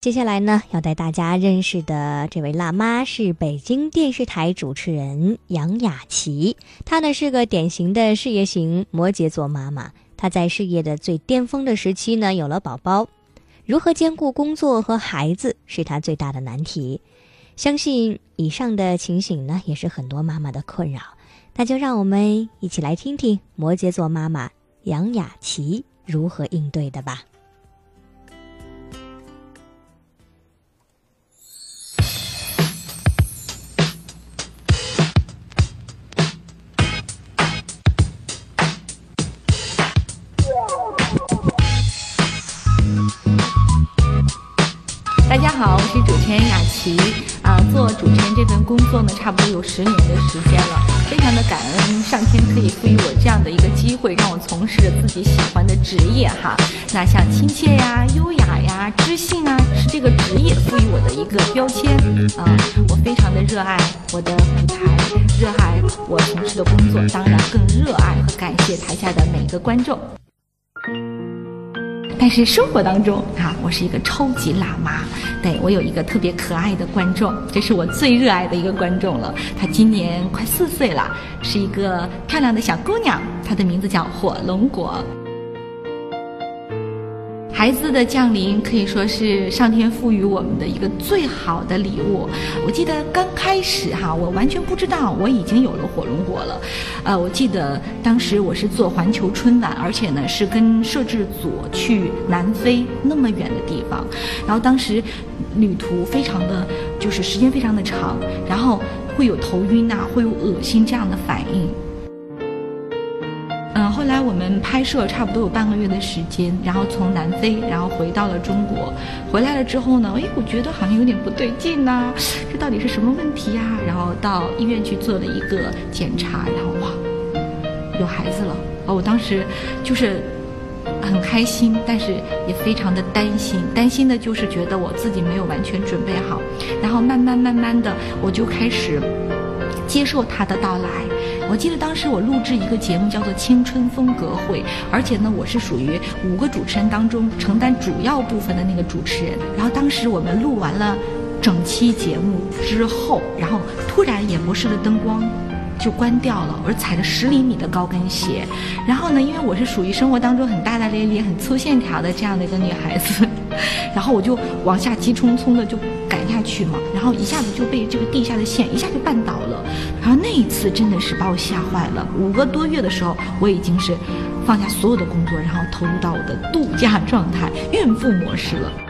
接下来呢，要带大家认识的这位辣妈是北京电视台主持人杨雅琪。她呢是个典型的事业型摩羯座妈妈。她在事业的最巅峰的时期呢，有了宝宝，如何兼顾工作和孩子是她最大的难题。相信以上的情形呢，也是很多妈妈的困扰。那就让我们一起来听听摩羯座妈妈杨雅琪如何应对的吧。持人雅琪啊。做主持人这份工作呢，差不多有十年的时间了，非常的感恩上天可以赋予我这样的一个机会，让我从事着自己喜欢的职业哈。那像亲切呀、优雅呀、知性啊，是这个职业赋予我的一个标签啊。我非常的热爱我的舞台，热爱我从事的工作，当然更热爱和感谢台下的每一个观众。但是生活当中啊，我是一个超级辣妈。对我有一个特别可爱的观众，这是我最热爱的一个观众了。她今年快四岁了，是一个漂亮的小姑娘，她的名字叫火龙果。孩子的降临可以说是上天赋予我们的一个最好的礼物。我记得刚开始哈，我完全不知道我已经有了火龙果了。呃，我记得当时我是做环球春晚，而且呢是跟摄制组去南非那么远的地方，然后当时旅途非常的就是时间非常的长，然后会有头晕呐，会有恶心这样的反应。拍摄差不多有半个月的时间，然后从南非，然后回到了中国。回来了之后呢，哎，我觉得好像有点不对劲呐，这到底是什么问题呀？然后到医院去做了一个检查，然后哇，有孩子了。哦，我当时就是很开心，但是也非常的担心。担心的就是觉得我自己没有完全准备好，然后慢慢慢慢的，我就开始接受他的到来。我记得当时我录制一个节目叫做《青春风格会》，而且呢，我是属于五个主持人当中承担主要部分的那个主持人。然后当时我们录完了整期节目之后，然后突然演播室的灯光就关掉了，我是踩着十厘米的高跟鞋。然后呢，因为我是属于生活当中很大大咧咧、很粗线条的这样的一个女孩子，然后我就往下急匆匆的就去嘛，然后一下子就被这个地下的线一下就绊倒了。然后那一次真的是把我吓坏了。五个多月的时候，我已经是放下所有的工作，然后投入到我的度假状态、孕妇模式了。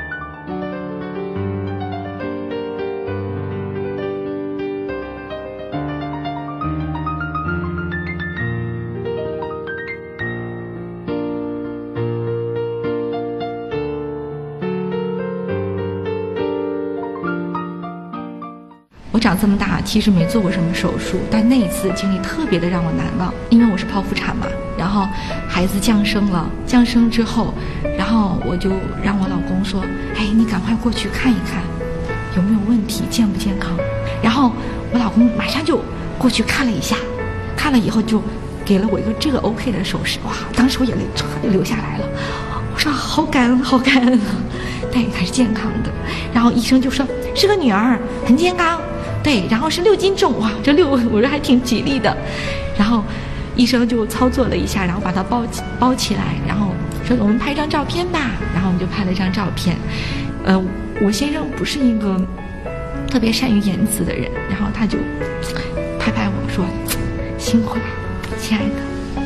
长这么大其实没做过什么手术，但那一次经历特别的让我难忘，因为我是剖腹产嘛，然后孩子降生了，降生之后，然后我就让我老公说：“哎，你赶快过去看一看，有没有问题，健不健康。”然后我老公马上就过去看了一下，看了以后就给了我一个这个 OK 的手势，哇，当时我眼泪唰就流下来了，我说好感恩，好感恩啊，对，还是健康的。然后医生就说是个女儿，很健康。对，然后是六斤重哇，这六我说还挺吉利的，然后医生就操作了一下，然后把它包起包起来，然后说我们拍张照片吧，然后我们就拍了一张照片。呃，我先生不是一个特别善于言辞的人，然后他就拍拍我说辛苦了，亲爱的，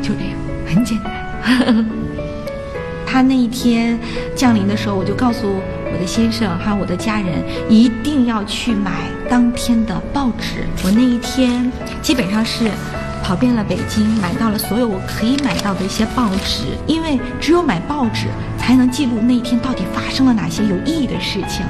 就这样，很简单。他那一天降临的时候，我就告诉。我的先生还有我的家人一定要去买当天的报纸。我那一天基本上是跑遍了北京，买到了所有我可以买到的一些报纸，因为只有买报纸才能记录那一天到底发生了哪些有意义的事情。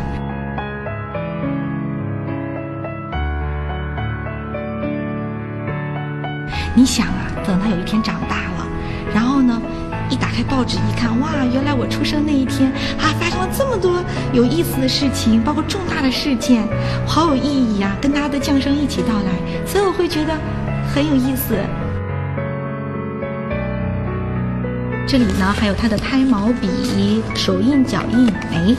你想啊，等他有一天长大了，然后呢？一打开报纸一看，哇，原来我出生那一天啊，发生了这么多有意思的事情，包括重大的事件，好有意义呀！跟他的降生一起到来，所以我会觉得很有意思。这里呢，还有他的胎毛笔、手印、脚印，哎，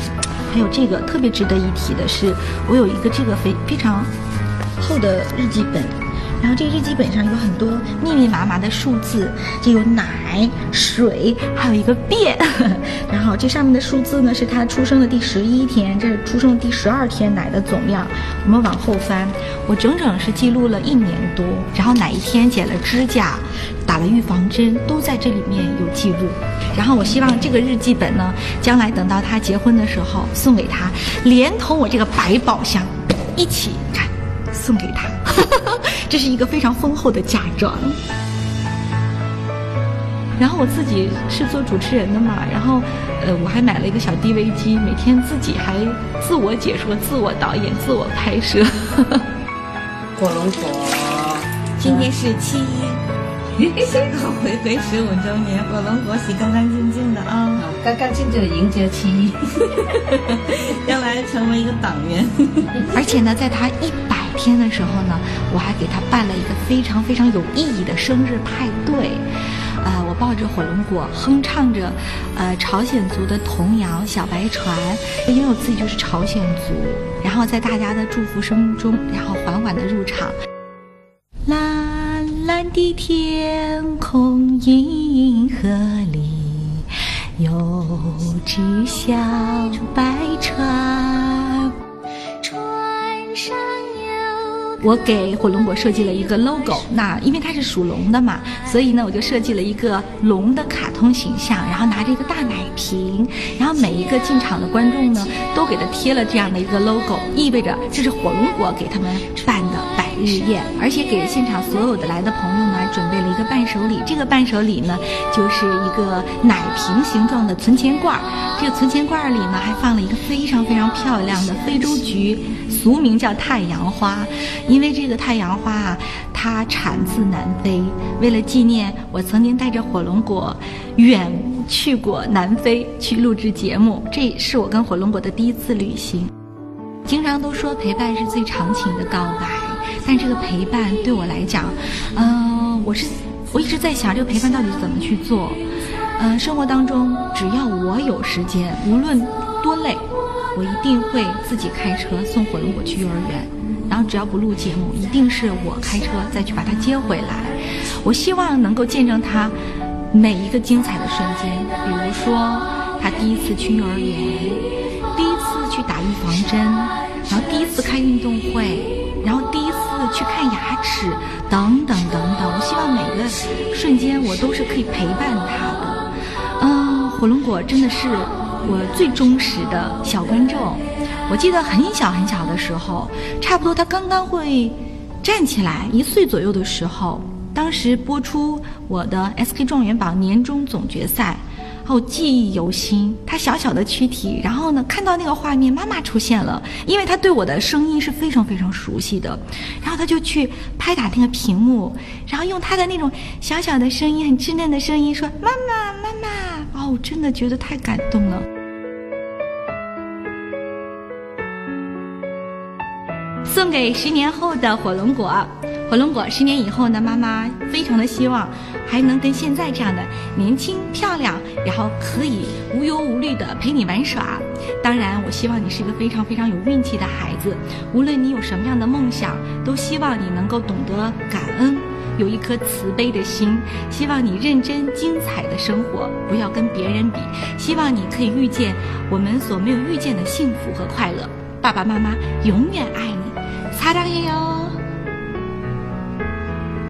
还有这个特别值得一提的是，我有一个这个非非常厚的日记本。然后这个日记本上有很多密密麻麻的数字，就有奶、水，还有一个便。然后这上面的数字呢，是他出生的第十一天，这是出生的第十二天奶的总量。我们往后翻，我整整是记录了一年多。然后哪一天剪了指甲，打了预防针，都在这里面有记录。然后我希望这个日记本呢，将来等到他结婚的时候送给他，连同我这个百宝箱一起看，送给他。这是一个非常丰厚的嫁妆。然后我自己是做主持人的嘛，然后，呃，我还买了一个小 DV 机，每天自己还自我解说、自我导演、自我拍摄。火龙果，今天是七一，香港回归十五周年，火龙果洗干干净净的啊，干干净净的迎接七一，将来成为一个党员。而且呢，在他一百。天的时候呢，我还给他办了一个非常非常有意义的生日派对，呃，我抱着火龙果，哼唱着，呃，朝鲜族的童谣《小白船》，因为我自己就是朝鲜族，然后在大家的祝福声中，然后缓缓的入场。蓝蓝的天空，银河里有只小白，船我给火龙果设计了一个 logo，那因为它是属龙的嘛，所以呢，我就设计了一个龙的卡通形象，然后拿着一个大奶瓶，然后每一个进场的观众呢，都给他贴了这样的一个 logo，意味着这是火龙果给他们办的日夜，而且给现场所有的来的朋友呢，准备了一个伴手礼，这个伴手礼呢，就是一个奶瓶形状的存钱罐，这个存钱罐里呢，还放了一个非常非常漂亮的非洲菊，俗名叫太阳花。因为这个太阳花啊，它产自南非。为了纪念我曾经带着火龙果远去过南非去录制节目，这是我跟火龙果的第一次旅行。经常都说陪伴是最长情的告白，但这个陪伴对我来讲，嗯，我是我一直在想这个陪伴到底怎么去做。嗯，生活当中只要我有时间，无论多累，我一定会自己开车送火龙果去幼儿园。然后只要不录节目，一定是我开车再去把他接回来。我希望能够见证他每一个精彩的瞬间，比如说他第一次去幼儿园，第一次去打预防针，然后第一次开运动会，然后第去看牙齿，等等等等。我希望每个瞬间我都是可以陪伴他的。嗯，火龙果真的是我最忠实的小观众。我记得很小很小的时候，差不多他刚刚会站起来一岁左右的时候，当时播出我的 SK 状元榜年终总决赛，我记忆犹新。他小小的躯体，然后呢，看到那个画面，妈妈出现了，因为他对我的声音是非常非常熟悉的，然后他就去拍打那个屏幕，然后用他的那种小小的声音，很稚嫩的声音说：“妈妈，妈妈！”哦，我真的觉得太感动了。送给十年后的火龙果，火龙果十年以后呢妈妈非常的希望还能跟现在这样的年轻漂亮然后可以无忧无虑的陪你玩耍当然我希望你是一个非常非常有运气的孩子无论你有什么样的梦想都希望你能够懂得感恩有一颗慈悲的心希望你认真精彩的生活不要跟别人比希望你可以遇见我们所没有遇见的幸福和快乐。爸爸妈妈永远爱你。擦亮眼哟